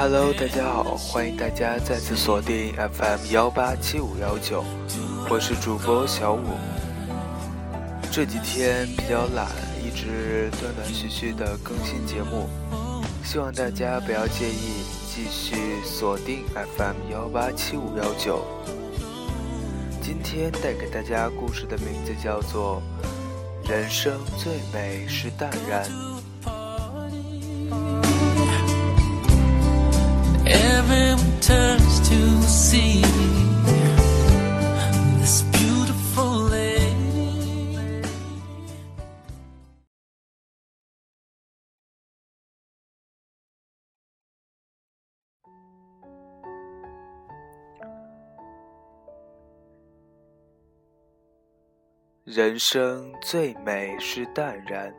Hello，大家好，欢迎大家再次锁定 FM 幺八七五幺九，我是主播小五。这几天比较懒，一直断断续续的更新节目，希望大家不要介意，继续锁定 FM 幺八七五幺九。今天带给大家故事的名字叫做《人生最美是淡然》。人生最美是淡然，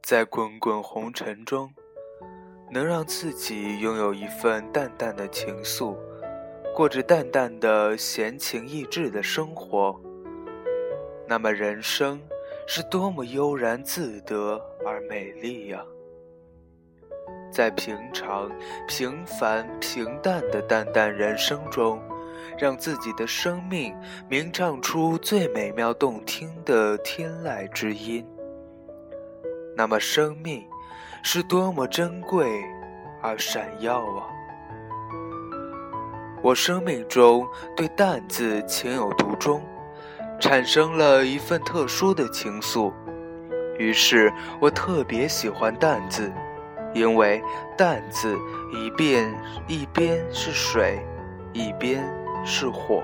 在滚滚红尘中，能让自己拥有一份淡淡的情愫，过着淡淡的闲情逸致的生活，那么人生是多么悠然自得而美丽呀！在平常、平凡、平淡的淡淡人生中。让自己的生命鸣唱出最美妙动听的天籁之音。那么，生命是多么珍贵而闪耀啊！我生命中对“淡”字情有独钟，产生了一份特殊的情愫。于是我特别喜欢“淡”字，因为“淡”字一边一边是水，一边。是火，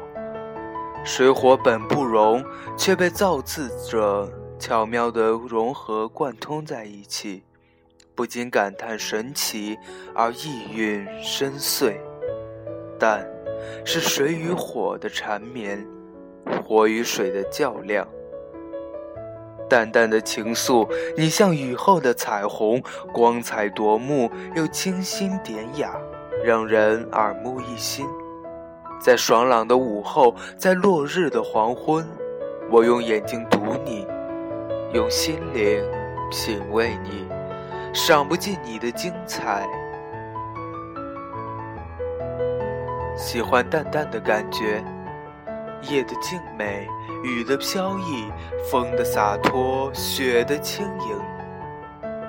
水火本不容，却被造字者巧妙地融合贯通在一起，不禁感叹神奇而意蕴深邃。但，是水与火的缠绵，火与水的较量。淡淡的情愫，你像雨后的彩虹，光彩夺目又清新典雅，让人耳目一新。在爽朗的午后，在落日的黄昏，我用眼睛读你，用心灵品味你，赏不尽你的精彩。喜欢淡淡的感觉，夜的静美，雨的飘逸，风的洒脱，雪的轻盈。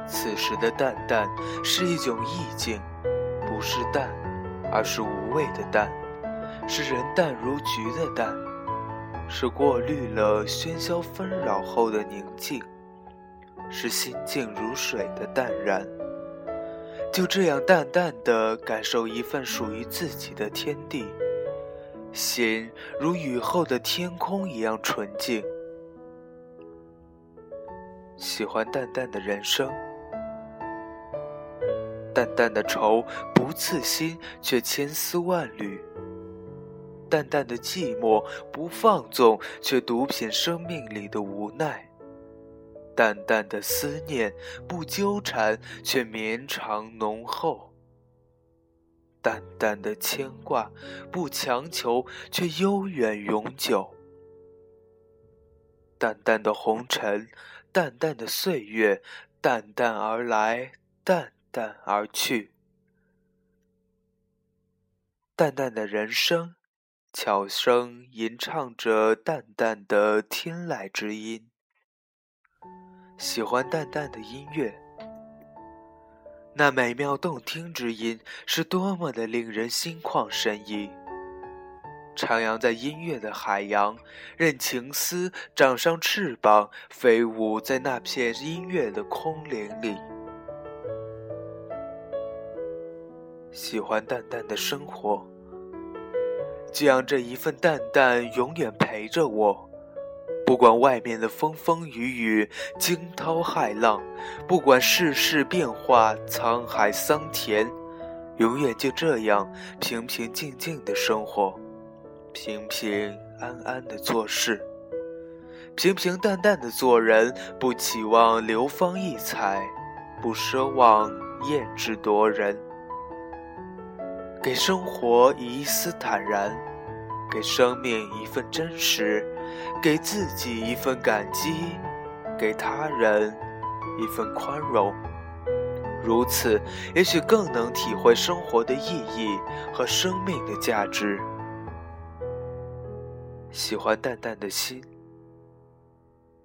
此时的淡淡是一种意境，不是淡，而是无味的淡。是人淡如菊的淡，是过滤了喧嚣纷扰后的宁静，是心静如水的淡然。就这样淡淡的感受一份属于自己的天地，心如雨后的天空一样纯净。喜欢淡淡的人生，淡淡的愁不刺心，却千丝万缕。淡淡的寂寞，不放纵，却独品生命里的无奈；淡淡的思念，不纠缠，却绵长浓厚；淡淡的牵挂，不强求，却悠远永久。淡淡的红尘，淡淡的岁月，淡淡而来，淡淡而去。淡淡的人生。悄声吟唱着淡淡的天籁之音，喜欢淡淡的音乐，那美妙动听之音是多么的令人心旷神怡。徜徉在音乐的海洋，任情思长上翅膀，飞舞在那片音乐的空灵里。喜欢淡淡的生活。就让这一份淡淡永远陪着我，不管外面的风风雨雨、惊涛骇浪，不管世事变化、沧海桑田，永远就这样平平静静的生活，平平安安的做事，平平淡淡的做人，不期望流芳溢彩，不奢望艳质夺人。给生活以一丝坦然，给生命一份真实，给自己一份感激，给他人一份宽容。如此，也许更能体会生活的意义和生命的价值。喜欢淡淡的心，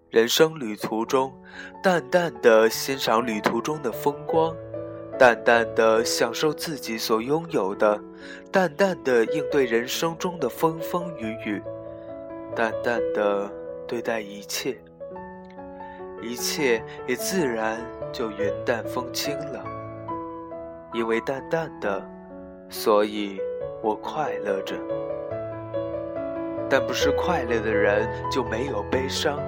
人生旅途中，淡淡的欣赏旅途中的风光，淡淡的享受自己所拥有的，淡淡的应对人生中的风风雨雨，淡淡的对待一切，一切也自然。就云淡风轻了，因为淡淡的，所以我快乐着。但不是快乐的人就没有悲伤，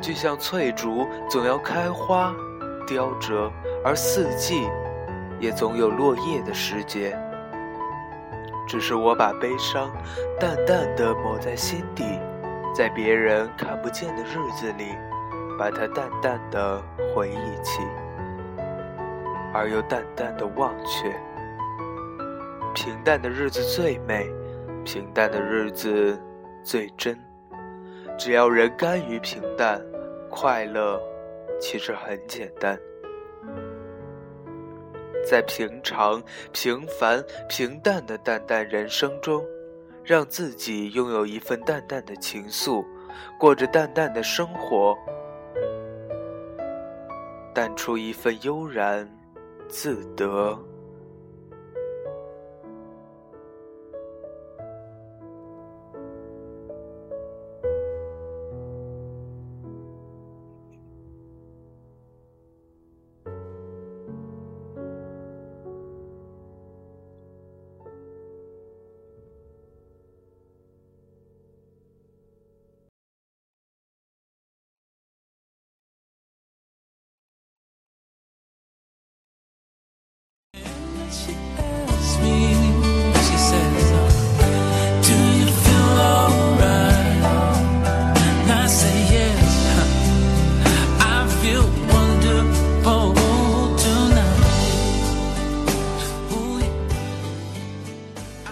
就像翠竹总要开花、凋折，而四季也总有落叶的时节。只是我把悲伤淡淡的抹在心底，在别人看不见的日子里。把它淡淡的回忆起，而又淡淡的忘却。平淡的日子最美，平淡的日子最真。只要人甘于平淡，快乐其实很简单。在平常、平凡、平淡的淡淡人生中，让自己拥有一份淡淡的情愫，过着淡淡的生活。淡出一份悠然自得。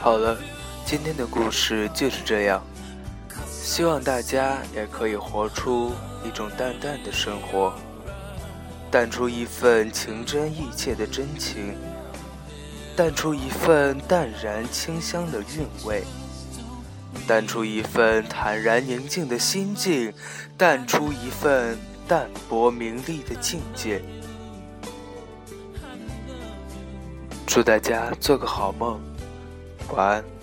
好了，今天的故事就是这样。希望大家也可以活出一种淡淡的生活，淡出一份情真意切的真情，淡出一份淡然清香的韵味，淡出一份坦然宁静的心境，淡出一份淡泊名利的境界。祝大家做个好梦。晚安。